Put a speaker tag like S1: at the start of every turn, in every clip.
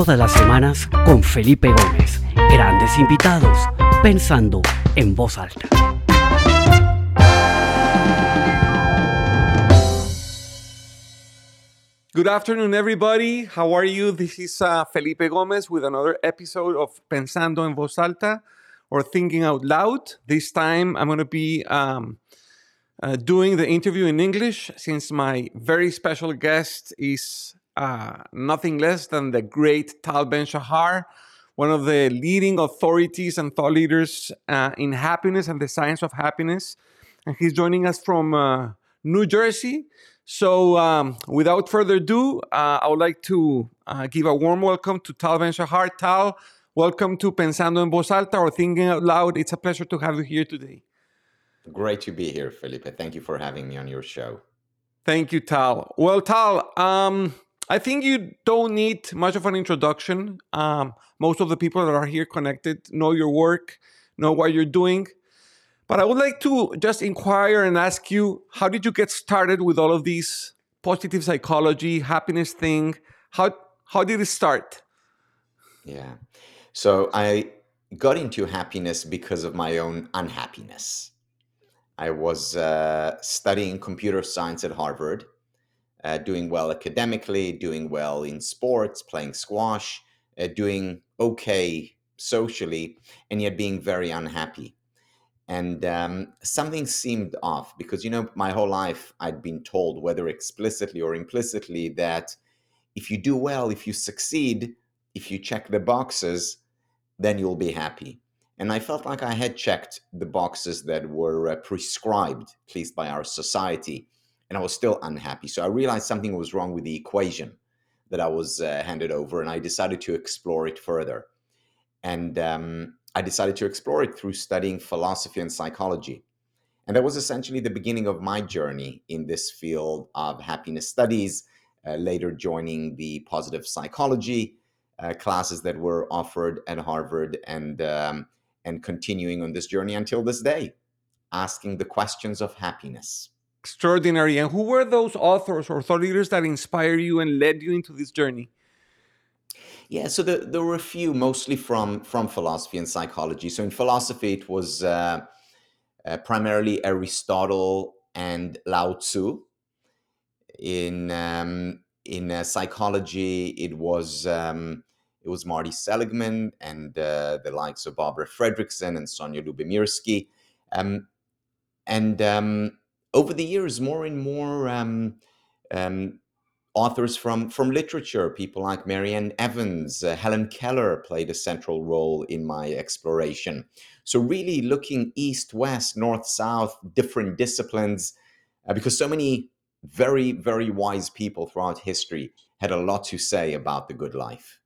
S1: Todas las semanas con Felipe Gómez. Grandes invitados, pensando en voz alta.
S2: Good afternoon, everybody. How are you? This is uh, Felipe Gomez with another episode of Pensando en Voz Alta or Thinking Out Loud. This time I'm going to be um, uh, doing the interview in English since my very special guest is uh, nothing less than the great Tal Ben Shahar, one of the leading authorities and thought leaders uh, in happiness and the science of happiness. And he's joining us from uh, New Jersey. So, um, without further ado, uh, I would like to uh, give a warm welcome to Tal Ben Shahar. Tal, welcome to Pensando en Voz Alta or Thinking Out Loud. It's a pleasure to have you here today.
S3: Great to be here, Felipe. Thank you for having me on your show.
S2: Thank you, Tal. Well, Tal, um, I think you don't need much of an introduction. Um, most of the people that are here connected know your work, know what you're doing. But I would like to just inquire and ask you how did you get started with all of these positive psychology, happiness thing? How, how did it start?
S3: Yeah. So I got into happiness because of my own unhappiness. I was uh, studying computer science at Harvard, uh, doing well academically, doing well in sports, playing squash, uh, doing okay socially, and yet being very unhappy. And um, something seemed off because you know my whole life i'd been told whether explicitly or implicitly that if you do well if you succeed if you check the boxes then you'll be happy. And i felt like i had checked the boxes that were uh, prescribed at least by our society and i was still unhappy so i realized something was wrong with the equation that i was uh, handed over and i decided to explore it further and um, I decided to explore it through studying philosophy and psychology. And that was essentially the beginning of my journey in this field of happiness studies, uh, later joining the positive psychology uh, classes that were offered at Harvard and, um, and continuing on this journey until this day, asking the questions of happiness.
S2: Extraordinary. And who were those authors or thought leaders that inspired you and led you into this journey?
S3: Yeah, so the, there were a few, mostly from from philosophy and psychology. So in philosophy, it was uh, uh, primarily Aristotle and Lao Tzu. In um, in uh, psychology, it was um, it was Marty Seligman and uh, the likes of Barbara Fredrickson and Sonja Lyubomirsky. Um, and um, over the years, more and more um, um, authors from from literature people like Mary Ann Evans uh, helen keller played a central role in my exploration. So really looking east west north south different disciplines uh, because so many very very wise people throughout history had a lot to say about the good life.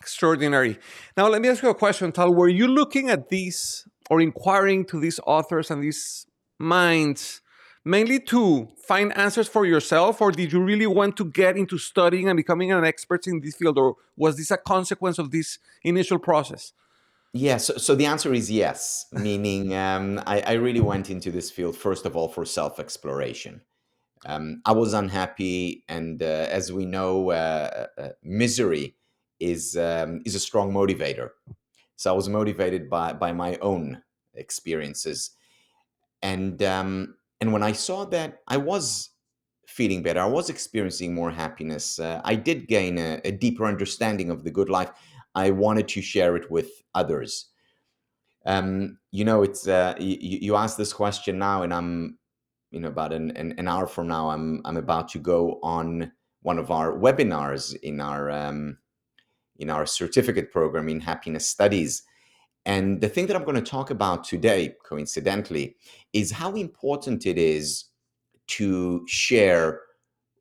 S2: Extraordinary. Now let me ask you a question tal. Were you looking at these or inquiring to these authors and these minds mainly to find answers for yourself, or did you really want to get into studying and becoming an expert in this field, or was this a consequence of this initial process?
S3: Yes. Yeah, so, so, the answer is yes, meaning um, I, I, really went into this field, first of all, for self exploration. Um, I was unhappy, and uh, as we know, uh, uh, misery is, um, is a strong motivator. So I was motivated by, by my own experiences. And um, and when I saw that I was feeling better, I was experiencing more happiness, uh, I did gain a, a, deeper understanding of the good life. I wanted to share it with others. Um, you know, it's uh, you, you asked this question now, and I'm, you know, about an, an, an, hour from now, I'm I'm about to go on one of our webinars in our um, in our certificate program in happiness studies and the thing that I'm going to talk about today, coincidentally, is how important it is to share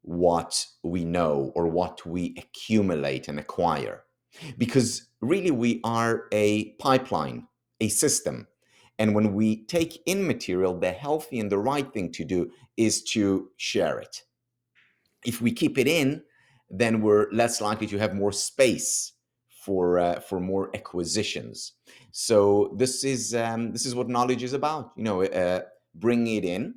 S3: what we know or what we accumulate and acquire. Because really, we are a pipeline, a system. And when we take in material, the healthy and the right thing to do is to share it. If we keep it in, then we're less likely to have more space for uh, for more acquisitions. So this is um, this is what knowledge is about. You know, uh, bringing it in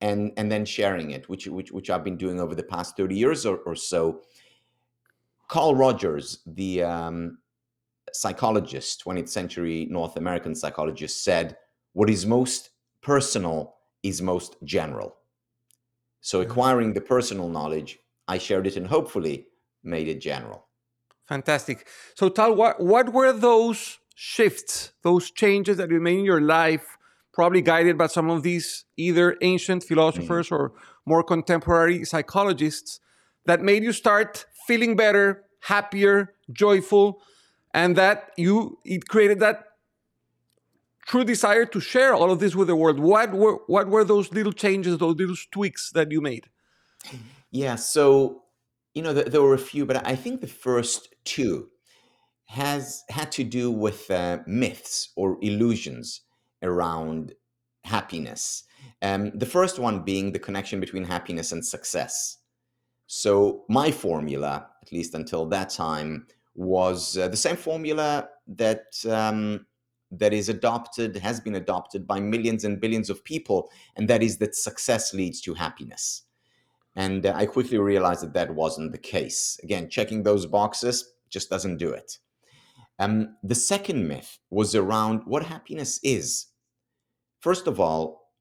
S3: and and then sharing it, which which which I've been doing over the past thirty years or, or so. Carl Rogers, the um, psychologist, 20th century North American psychologist, said, What is most personal is most general. So,
S2: Mm-hmm.
S3: acquiring the personal knowledge, I shared it and hopefully made it general.
S2: Fantastic. So, Tal, what, what were those shifts, those changes that you made in your life, probably guided by some of these either ancient philosophers mm. or more contemporary psychologists, that made you start feeling better, happier, joyful, and that you it created that true desire to share all of this with the world. What were what were those little changes, those little tweaks that you made?
S3: Yeah, so you know, th- there were a few, but I think the first two has had to do with uh, myths or illusions around happiness. Um, the first one being the connection between happiness and success. So my formula, at least until that time, was uh, the same formula that um, that is adopted, has been adopted by millions and billions of people, and that is that success leads to happiness. And uh, I quickly realized that that wasn't the case. Again, checking those boxes just doesn't do it. Um, the second myth was around what happiness is. First of all,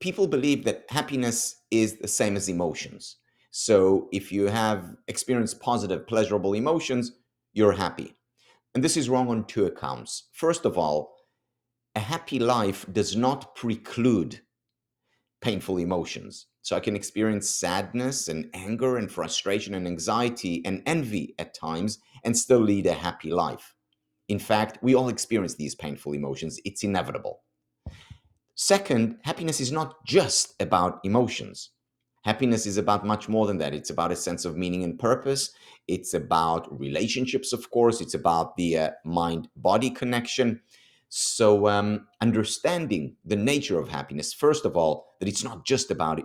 S3: people believe that happiness is the same as emotions. So if you have experienced positive, pleasurable emotions, you're happy. And this is wrong on two accounts. First of all, a happy life does not preclude painful emotions. So I can experience sadness and anger and frustration and anxiety and envy at times and still lead a happy life. In fact, we all experience these painful emotions, it's inevitable. Second, happiness is not just about emotions. Happiness is about much more than that. It's about a sense of meaning and purpose. It's about relationships, of course. It's about the uh, mind body connection. So, um, understanding the nature of happiness, first of all, that it's not just about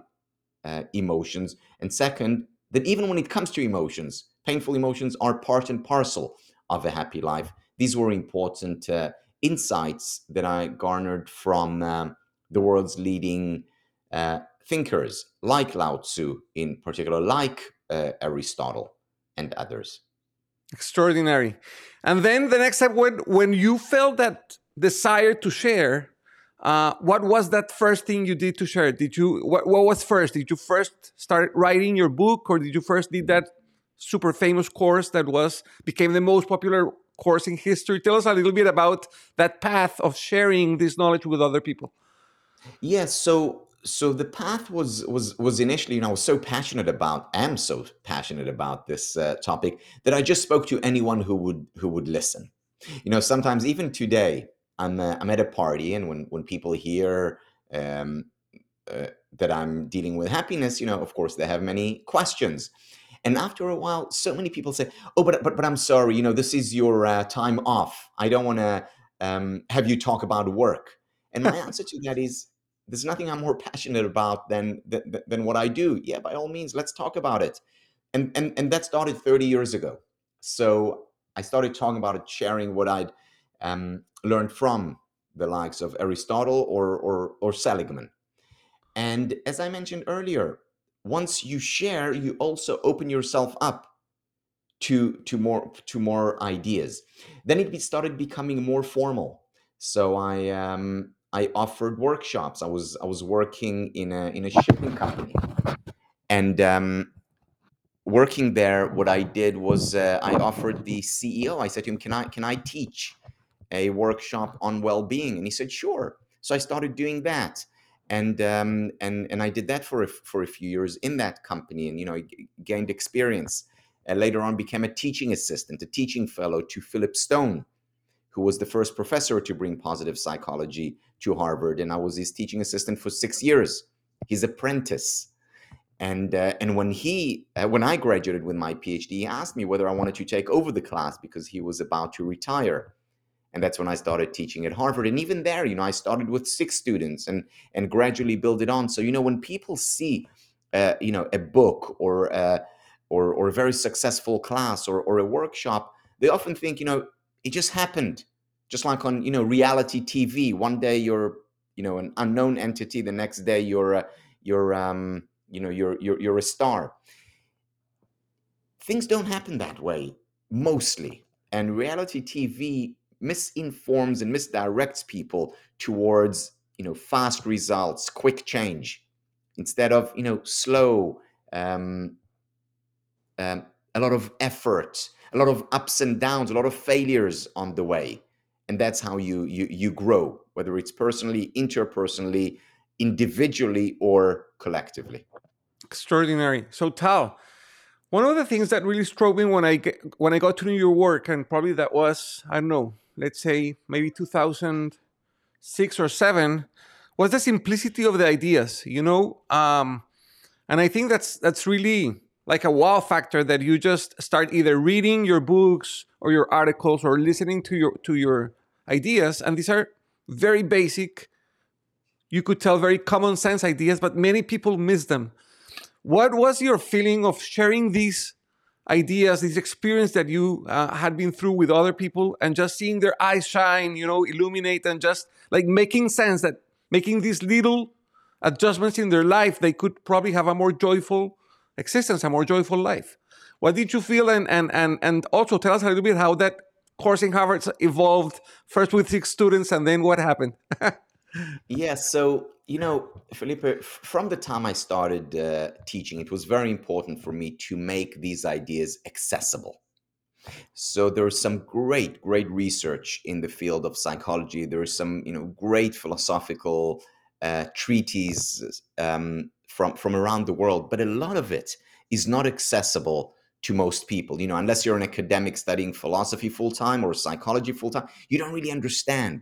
S3: uh, emotions. And second, that even when it comes to emotions, painful emotions are part and parcel of a happy life. These were important uh, insights that I garnered from um, the world's leading uh, thinkers, like Lao Tzu in particular, like uh, Aristotle and others.
S2: Extraordinary. And then the next step, when when you felt that desire to share, uh, what was that first thing you did to share? Did you what, what was first? Did you first start writing your book, or did you first did that super famous course that was became the most popular course in history? Tell us a little bit about that path of sharing this knowledge with other people.
S3: Yes, so so the path was was was initially, you know, I was so passionate about, am so passionate about this uh, topic that I just spoke to anyone who would who would listen. You know, sometimes even today, I'm uh, I'm at a party, and when when people hear um, uh, that I'm dealing with happiness, you know, of course, they have many questions. And after a while, so many people say, "Oh, but but but I'm sorry, you know, this is your uh, time off. I don't want to um, have you talk about work." And my answer to that is, there's nothing I'm more passionate about than, than than what I do. Yeah, by all means, let's talk about it. And and and that started 30 years ago. So I started talking about it, sharing what I'd um, learned from the likes of Aristotle or or or Seligman. And as I mentioned earlier, once you share, you also open yourself up to to more to more ideas. Then it started becoming more formal. So I um, I offered workshops. I was I was working in a in a shipping company, and um, working there, what I did was uh, I offered the CEO. I said to him, "Can I can I teach a workshop on well being?" And he said, "Sure." So I started doing that, and um, and and I did that for a, for a few years in that company, and you know gained experience. and later on, became a teaching assistant, a teaching fellow to Philip Stone, who was the first professor to bring positive psychology to Harvard, and I was his teaching assistant for six years, his apprentice. And uh, and when he uh, when I graduated with my PhD, he asked me whether I wanted to take over the class because he was about to retire, and that's when I started teaching at Harvard. And even there, you know, I started with six students and and gradually build it on. So you know, when people see, uh, you know, a book or uh, or or a very successful class or or a workshop, they often think, you know, it just happened, just like on you know reality TV. One day you're you know an unknown entity, the next day you're uh, you're um, you know you're, you're you're a star things don't happen that way mostly. And reality TV misinforms and misdirects people towards you know fast results, quick change, instead of you know slow, um, um, a lot of effort, a lot of ups and downs, a lot of failures on the way, and that's how you you you grow, whether it's personally, interpersonally, individually, or collectively.
S2: Extraordinary. So Tal, one of the things that really struck me when I get, when I got to New your work, and probably that was I don't know, let's say maybe 2006 or seven, was the simplicity of the ideas. You know, um, and I think that's that's really like a wow factor that you just start either reading your books or your articles or listening to your to your ideas, and these are very basic. You could tell very common sense ideas, but many people miss them. What was your feeling of sharing these ideas, this experience that you uh, had been through with other people, and just seeing their eyes shine, you know, illuminate, and just like making sense that making these little adjustments in their life, they could probably have a more joyful existence, a more joyful life. What did you feel? And and and and also tell us a little bit how that course in Harvard evolved first with six students, and then what happened.
S3: yeah. So you know, Felipe, from the time I started uh, teaching, it was very important for me to make these ideas accessible. So there's some great, great research in the field of psychology. There's some, you know, great philosophical uh, treatises um, from from around the world, but a lot of it is not accessible to most people. You know, unless you're an academic studying philosophy full time or psychology full time, you don't really understand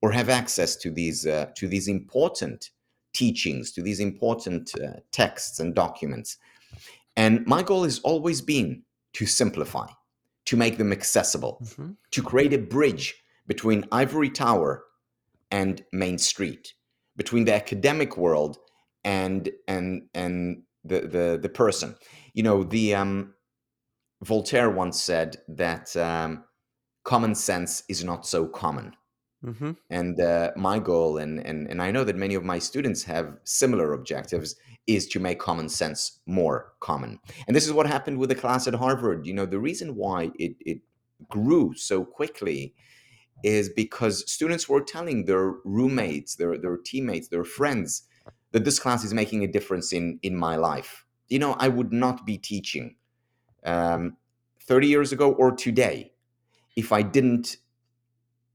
S3: or have access to these uh, to these important teachings, to these important uh, texts and documents. And my goal has always been to simplify, to make them accessible, mm-hmm. to create a bridge between Ivory Tower and Main Street, between the academic world and and and the the the person. You know, the um, Voltaire once said that um, common sense is not so common. Mm-hmm. And uh, my goal, and, and and I know that many of my students have similar objectives, is to make common sense more common. And this is what happened with the class at Harvard. You know, the reason why it it grew so quickly is because students were telling their roommates, their their teammates, their friends that this class is making a difference in in my life. You know, I would not be teaching um, 30 years ago or today if I didn't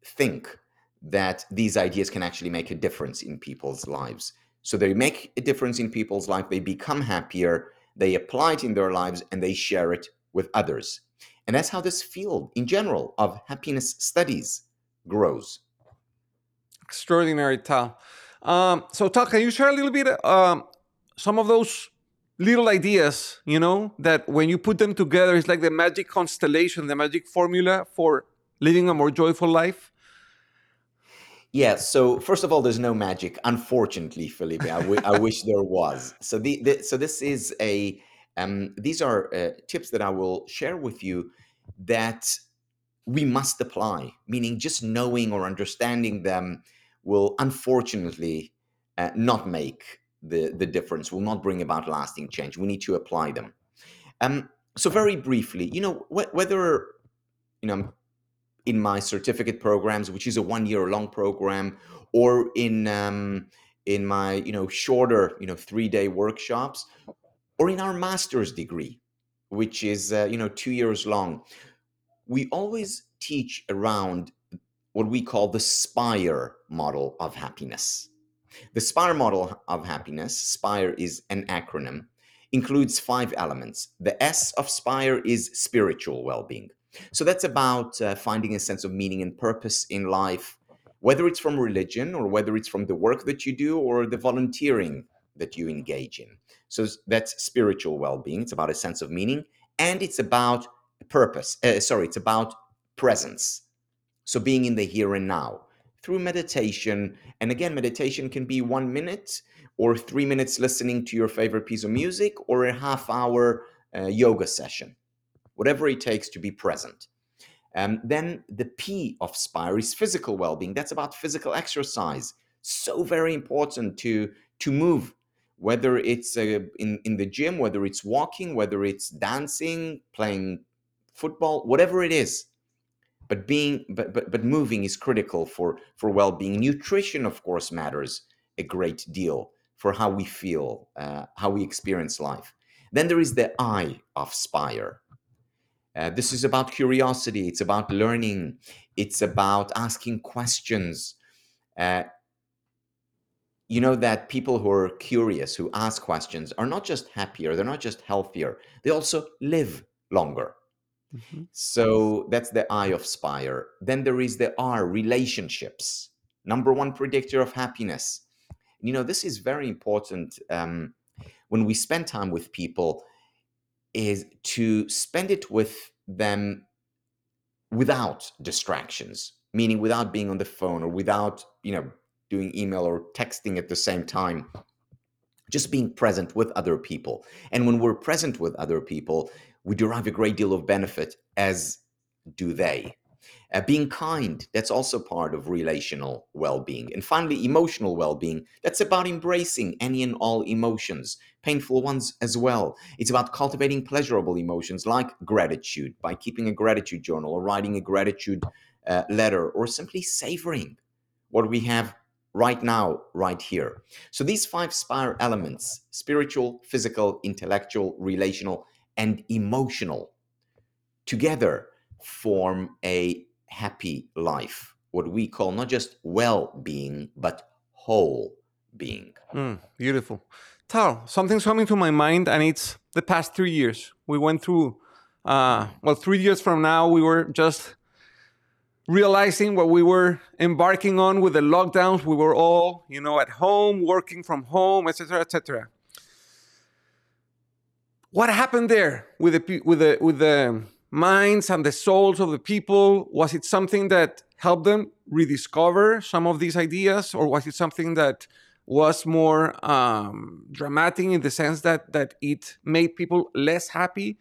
S3: think that these ideas can actually make a difference in people's lives. So they make a difference in people's life, they become happier, they apply it in their lives, and they share it with others. And that's how this field in general of happiness studies grows.
S2: Extraordinary, Tal. Um, so, Tal, can you share a little bit um, some of those little ideas, you know, that when you put them together, it's like the magic constellation, the magic formula for living a more joyful life?
S3: Yeah. So first of all, there's no magic, unfortunately, Felipe. I, w- I wish there was. So the, the so this is a um, these are uh, tips that I will share with you that we must apply. Meaning, just knowing or understanding them will unfortunately uh, not make the the difference. Will not bring about lasting change. We need to apply them. Um. So very briefly, you know, wh- whether you know in my certificate programs, which is a one year long program, or in um, in my you know shorter you know three day workshops, or in our master's degree, which is uh, you know two years long. We always teach around what we call the SPIRE model of happiness. The SPIRE model of happiness, SPIRE is an acronym, includes five elements. The S of SPIRE is spiritual well being. So that's about uh, finding a sense of meaning and purpose in life, whether it's from religion or whether it's from the work that you do or the volunteering that you engage in. So that's spiritual well being. It's about a sense of meaning and it's about purpose. Uh, sorry, it's about presence. So being in the here and now through meditation. And again, meditation can be one minute or three minutes listening to your favorite piece of music or a half hour uh, yoga session whatever it takes to be present. Um, then the P of Spire is physical well-being. That's about physical exercise. So very important to to move, whether it's uh, in in the gym, whether it's walking, whether it's dancing, playing football, whatever it is. But being but but but moving is critical for for well-being. Nutrition, of course, matters a great deal for how we feel, uh, how we experience life. Then there is the I of Spire. Uh, this is about curiosity. It's about learning. It's about asking questions. Uh, you know that people who are curious, who ask questions, are not just happier, they're not just healthier, they also live longer. Mm-hmm. So that's the I of Spire. Then there is the R, relationships. Number one predictor of happiness. You know, this is very important um, when we spend time with people, is to spend it with them without distractions, meaning without being on the phone or without, you know, doing email or texting at the same time just being present with other people. And when we're present with other people, we derive a great deal of benefit, as do they. Uh, being kind, that's also part of relational well being. And finally, emotional well being, that's about embracing any and all emotions, painful ones as well. It's about cultivating pleasurable emotions like gratitude by keeping a gratitude journal or writing a gratitude uh, letter or simply savoring what we have right now, right here. So these five spire elements spiritual, physical, intellectual, relational, and emotional together form a happy life, what we call not just well being, but whole being.
S2: Mm, beautiful. Tal, something's coming to my mind, and it's the past three years. We went through, uh, well, three years from now, we were just realizing what we were embarking on with the lockdowns. We were all, you know, at home, working from home, etc., etc. What happened there with the with the with the minds and the souls of the people? Was it something that helped them rediscover some of these ideas, or was it something that was more um, dramatic in the sense that that it made people less happy?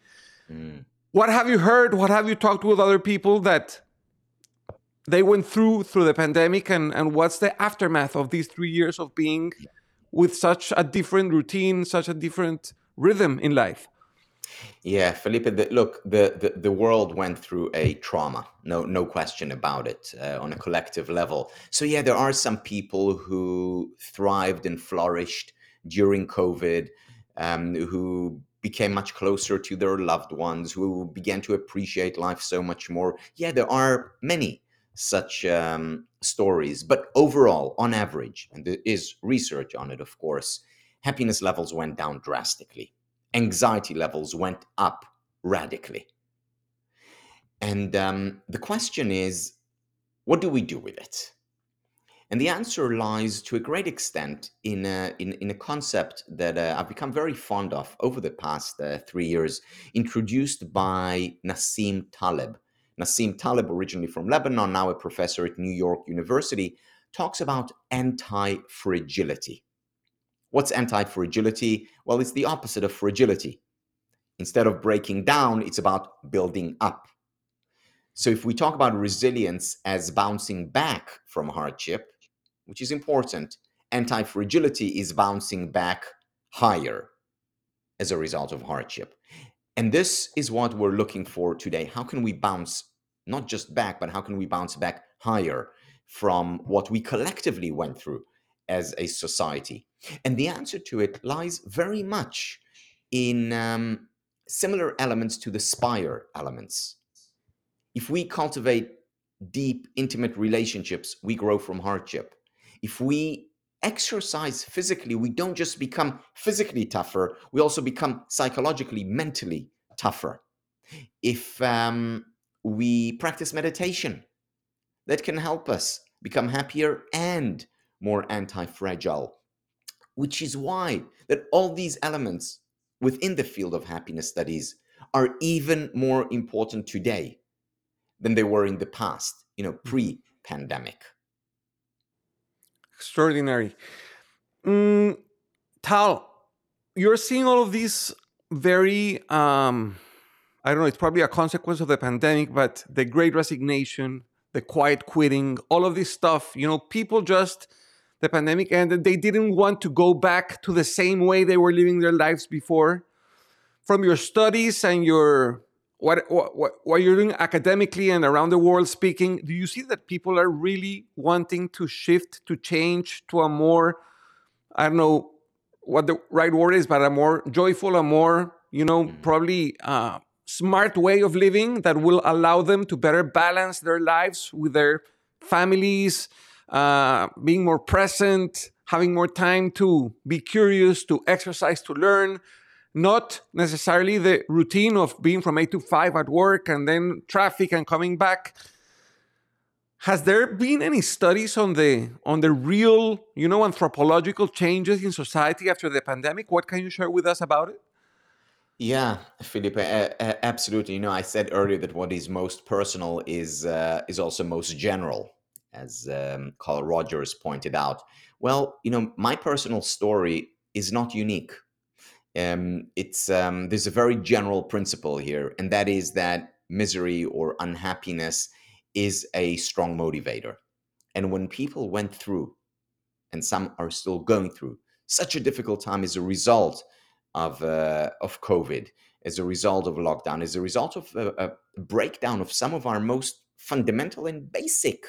S2: Mm. What have you heard? What have you talked with other people that they went through through the pandemic and and what's the aftermath of these three years of being with such a different routine such a different rhythm in life
S3: yeah felipe the, look the, the the world went through a trauma no no question about it uh, on a collective level so yeah there are some people who thrived and flourished during covid um, who became much closer to their loved ones who began to appreciate life so much more yeah there are many such um, stories. But overall, on average, and there is research on it, of course, happiness levels went down drastically, anxiety levels went up radically. And um, the question is, what do we do with it? And the answer lies to a great extent in a, in, in a concept that uh, I've become very fond of over the past uh, three years, introduced by Nassim Taleb, Nassim Taleb, originally from Lebanon, now a professor at New York University, talks about anti fragility. What's anti fragility? Well, it's the opposite of fragility. Instead of breaking down, it's about building up. So, if we talk about resilience as bouncing back from hardship, which is important, anti fragility is bouncing back higher as a result of hardship. And this is what we're looking for today. How can we bounce not just back, but how can we bounce back higher from what we collectively went through as a society? And the answer to it lies very much in um, similar elements to the spire elements. If we cultivate deep, intimate relationships, we grow from hardship. If we exercise physically, we don't just become physically tougher, we also become psychologically, mentally tougher. If um, we practice meditation that can help us become happier and more anti-fragile which is why that all these elements within the field of happiness studies are even more important today than they were in the past you know mm-hmm. pre-pandemic
S2: extraordinary mm, tal you're seeing all of these very um I don't know, it's probably a consequence of the pandemic, but the great resignation, the quiet quitting, all of this stuff, you know, people just, the pandemic ended, they didn't want to go back to the same way they were living their lives before. From your studies and your what, what what you're doing academically and around the world speaking, do you see that people are really wanting to shift to change to a more I don't know what the right word is, but a more joyful, a more you know mm-hmm. probably uh, smart way of living that will allow them to better balance their lives with their families, uh, being more present, having more time to be curious, to exercise, to learn, not necessarily the routine of being from 8 to 5 at work and then traffic and coming back. Has there been any studies on the on the real, you know, anthropological changes in society after the pandemic? What can you share with us about it?
S3: Yeah, Felipe, absolutely. You know, I said earlier that what is most personal is uh, is also most general, as um, Carl Rogers pointed out. Well, you know, my personal story is not unique. Um, it's um, there's a very general principle here, and that is that misery or unhappiness is a strong motivator. And when people went through, and some are still going through, such a difficult time as a result of uh, of COVID, as a result of lockdown, as a result of a, a breakdown of some of our most fundamental and basic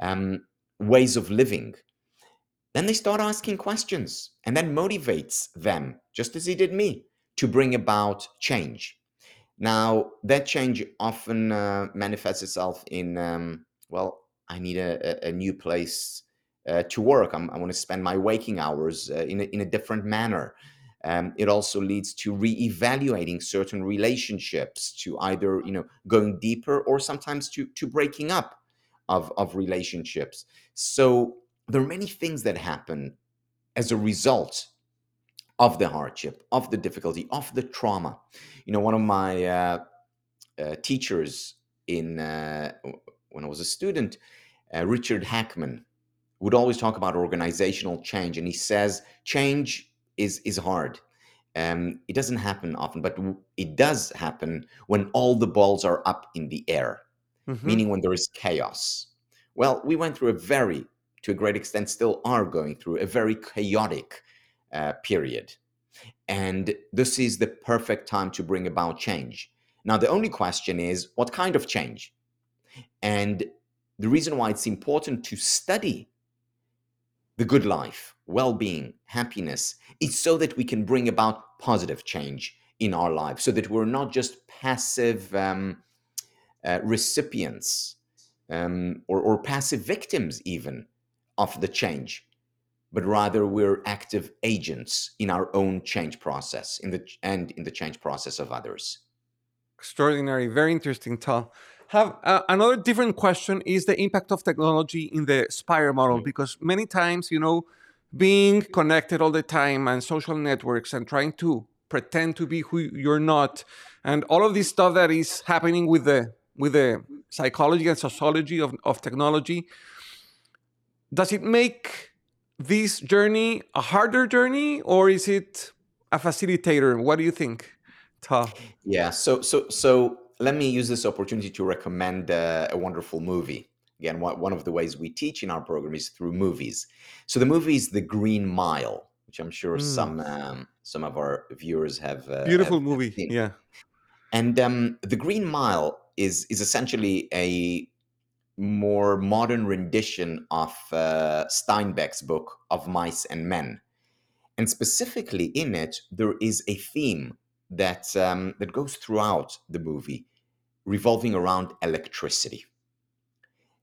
S3: um, ways of living, then they start asking questions, and that motivates them, just as he did me, to bring about change. Now, that change often uh, manifests itself in, um, well, I need a, a new place uh, to work. I'm, i want to spend my waking hours uh, in, a, in a different manner. Um, it also leads to re-evaluating certain relationships, to either you know going deeper or sometimes to to breaking up of of relationships. So there are many things that happen as a result of the hardship, of the difficulty, of the trauma. You know, one of my uh, uh, teachers in uh, when I was a student, uh, Richard Hackman, would always talk about organizational change, and he says change is is hard. Um, it doesn't happen often, but it does happen when all the balls are up in the air, mm-hmm. meaning when there is chaos. Well, we went through a very, to a great extent, still are going through a very chaotic uh, period. And this is the perfect time to bring about change. Now, the only question is what kind of change? And the reason why it's important to study the good life, well being, happiness, is so that we can bring about positive change in our lives, so that we're not just passive um, uh, recipients um, or, or passive victims, even of the change, but rather we're active agents in our own change process in the, and in the change process of others.
S2: Extraordinary, very interesting, Tal have uh, another different question is the impact of technology in the spire model mm-hmm. because many times you know being connected all the time and social networks and trying to pretend to be who you're not and all of this stuff that is happening with the with the psychology and sociology of, of technology does it make this journey a harder journey or is it a facilitator what do you think Ta?
S3: yeah so so so let me use this opportunity to recommend uh, a wonderful movie. Again, one of the ways we teach in our program is through movies. So the movie is The Green Mile, which I'm sure mm. some um, some of our viewers have.
S2: Uh, Beautiful have, movie, have yeah.
S3: And um, The Green Mile is is essentially a more modern rendition of uh, Steinbeck's book of Mice and Men, and specifically in it there is a theme that um, that goes throughout the movie, revolving around electricity.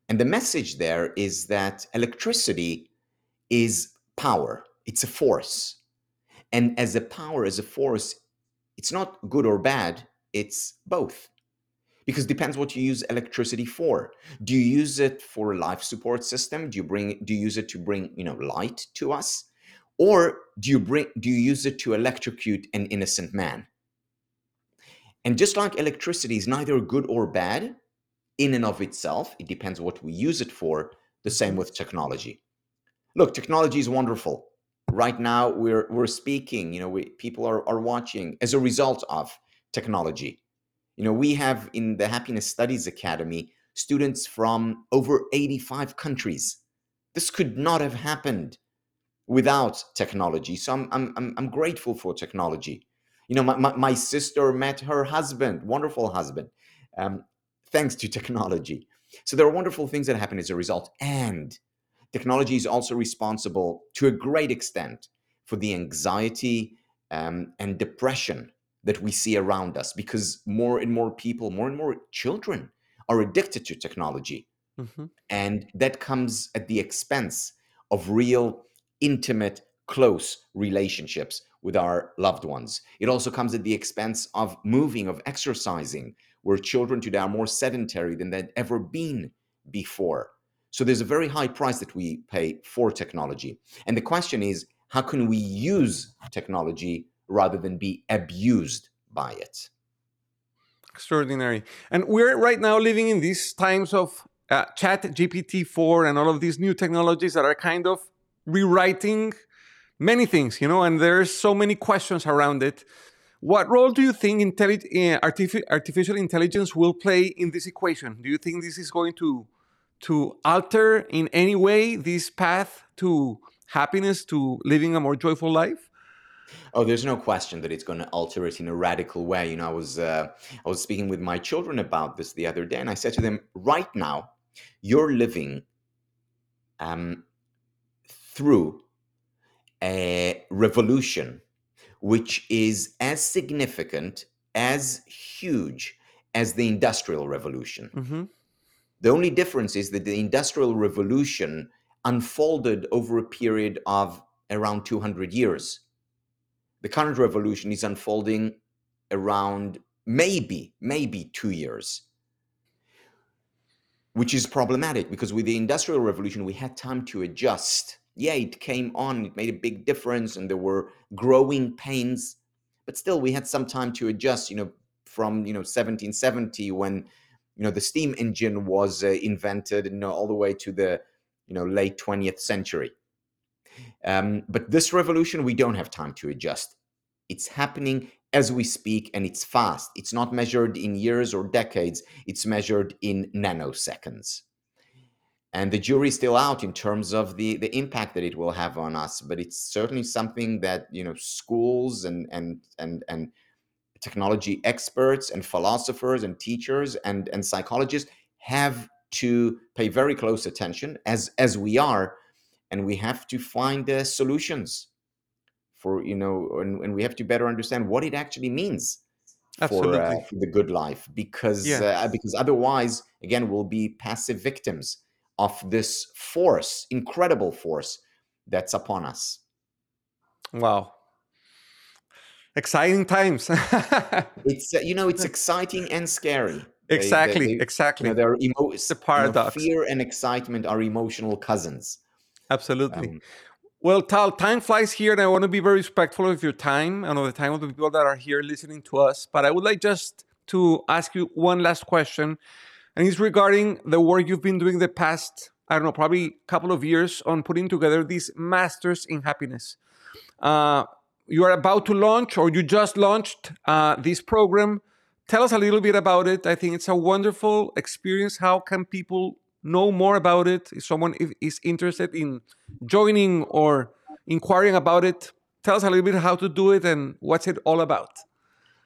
S3: And the message there is that electricity is power. It's a force. And as a power, as a force, it's not good or bad, it's both. Because depends what you use electricity for. Do you use it for a life support system? Do you bring do you use it to bring, you know, light to us? Or do you bring do you use it to electrocute an innocent man? And just like electricity is neither good or bad in and of itself, it depends what we use it for, the same with technology. Look, technology is wonderful. Right now we're we're speaking, you know, we, people are, are watching as a result of technology. You know, we have in the Happiness Studies Academy students from over 85 countries. This could not have happened without technology. So I'm I'm I'm, grateful for technology You know, my, my, my sister met her husband, wonderful husband, um, thanks to technology. So there are wonderful things that happen as a result. And technology is also responsible to a great extent for the anxiety um, and depression that we see around us because more and more people, more and more children are addicted to technology. Mm-hmm. And that comes at the expense of real, intimate, close relationships with our loved ones. It also comes at the expense of moving, of exercising, where children today are more sedentary than they'd ever been before. So there's a very high price that we pay for technology. And the question is how can we use technology rather than be abused by it?
S2: Extraordinary. And we're right now living in these times of uh, Chat GPT 4 and all of these new technologies that are kind of rewriting many things, you know, and there's so many questions around it. What role do you think intelli- artific- artificial intelligence will play in this equation? Do you think this is going to to alter in any way this path to happiness, to living a more joyful life?
S3: Oh, there's no question that it's going to alter it in a radical way. You know, I was uh, I was speaking with my children about this the other day, and I said to them, right now, you're living um, through a revolution which is as significant, as huge as the Industrial Revolution. Mm-hmm. The only difference is that the Industrial Revolution unfolded over a period of around 200 years. The current revolution is unfolding around maybe, maybe two years, which is problematic because with the Industrial Revolution, we had time to adjust. Yeah, it came on, it made a big difference, and there were growing pains, but still, we had some time to adjust, you know, from, you know, 1770 when you know the steam engine was uh, invented you know all the way to the you know late 20th century um, but this revolution we don't have time to adjust. It's happening as we speak and it's fast. It's not measured in years or decades. It's measured in nanoseconds. And the jury's still out in terms of the the impact that it will have on us but it's certainly something that you know schools and and and and technology experts and philosophers and teachers and, and psychologists have to pay very close attention as as we are and we have to find uh, solutions for you know and, and, we have to better understand what it actually means for, uh, for the good life because yeah. uh, because otherwise again we'll be passive victims of this force incredible force that's upon us.
S2: Wow. Exciting times.
S3: It's uh, you know it's exciting and scary.
S2: Exactly they, they, exactly
S3: you know, they're emo- a paradox you know, fear and excitement are emotional cousins
S2: absolutely um, well tal time flies here and i want to be very respectful of your time and of the time of the people that are here listening to us but i would like just to ask you one last question and it's regarding the work you've been doing the past i don't know probably a couple of years on putting together these masters in happiness uh, you are about to launch or you just launched uh, this program. Tell us a little bit about it. I think it's a wonderful experience. How can people know more about it? If someone is interested in joining or inquiring about it, tell us a little bit how to do it and what's it all about.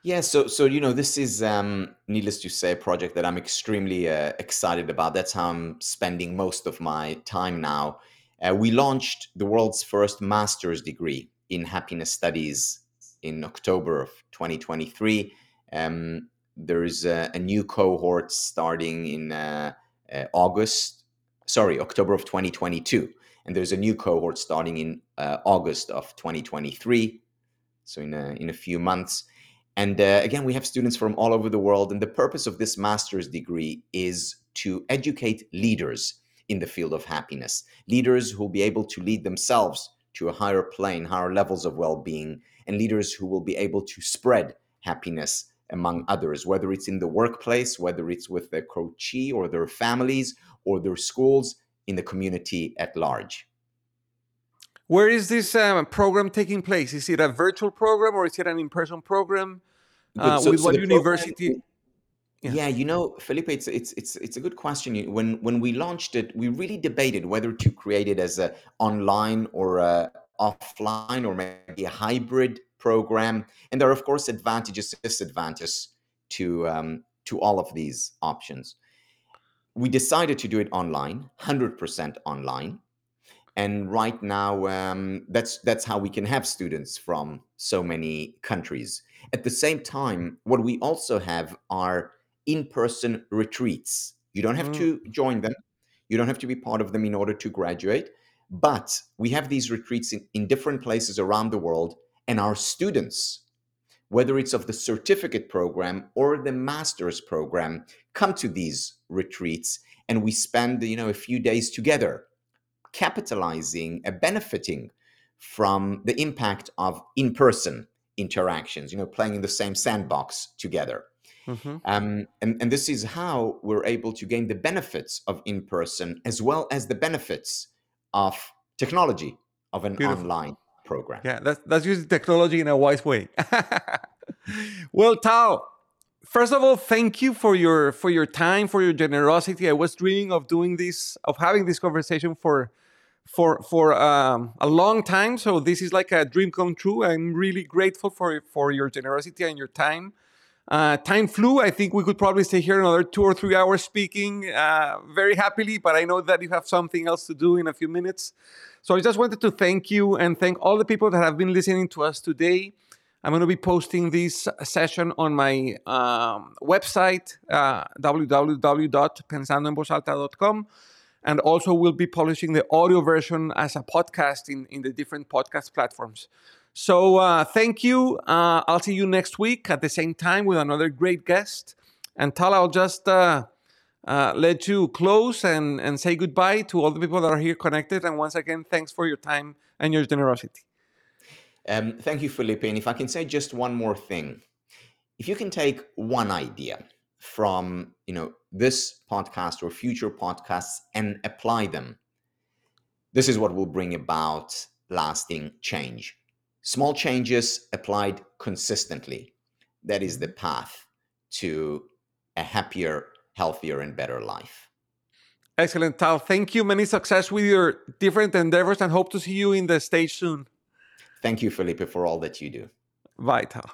S3: Yeah, so so you know this is um, needless to say a project that I'm extremely uh, excited about. That's how I'm spending most of my time now. Uh, we launched the world's first master's degree in happiness studies in October of 2023. Um, there is a, a, new cohort starting in uh, uh, August, sorry, October of 2022. And there's a new cohort starting in uh, August of 2023. So in a, in a few months. And uh, again, we have students from all over the world. And the purpose of this master's degree is to educate leaders in the field of happiness, leaders who will be able to lead themselves to a higher plane, higher levels of well being, and leaders who will be able to spread happiness among others, whether it's in the workplace, whether it's with their coachee or their families or their schools, in the community at large.
S2: Where is this um, program taking place? Is it a virtual program or is it an in person program? Uh, so, with so what university? Program,
S3: yeah. yeah. you know, Felipe, it's it's it's it's a good question. When when we launched it, we really debated whether to create it as a online or a offline or maybe a hybrid program. And there are, of course, advantages and disadvantages to, um, to all of these options. We decided to do it online, 100% online. And right now, um, that's, that's how we can have students from so many countries. At the same time, what we also have are in person retreats. You don't have
S2: Mm.
S3: to join them, you don't have to be part of them in order to graduate. But we have these retreats in, in different places around the world, and our students, whether it's of the certificate program or the master's program, come to these retreats, and we spend you know a few days together, capitalizing, uh, benefiting from the impact of in-person interactions. You know, playing in the same sandbox together.
S2: Mhm.
S3: Um, and, and this is how we're able to gain the benefits of in person as well as the benefits of technology of an
S2: Beautiful.
S3: online program.
S2: Yeah, that's that's using technology in a wise way. well, Tal, first of all, thank you for your for your time, for your generosity. I was dreaming of doing this, of having this conversation for for for um, a long time. So this is like a dream come true. I'm really grateful for for your generosity and your time. Uh, time flew. I think we could probably stay here another two or three hours speaking uh, very happily, but I know that you have something else to do in a few minutes. So I just wanted to thank you and thank all the people that have been listening to us today. I'm going to be posting this session on my um, website, uh, www.pensandoenvozalta.com. And also, we'll be publishing the audio version as a podcast in, in the different podcast platforms. So, uh, thank you. Uh, I'll see you next week at the same time with another great guest. And Tal, I'll just uh, uh, let you close and, and say goodbye to all the people that are here connected. And once again, thanks for your time and your generosity.
S3: Um, thank you, Felipe. And if I can say just one more thing, if you can take one idea from you know this podcast or future podcasts and apply them, this is what will bring about lasting change. Small changes applied consistently. That is the path to a happier, healthier, and better life.
S2: Excellent, Tal. Thank you. Many success with your different endeavors and hope to see you in the stage soon.
S3: Thank you, Felipe, for all that you do.
S2: Bye, Tal.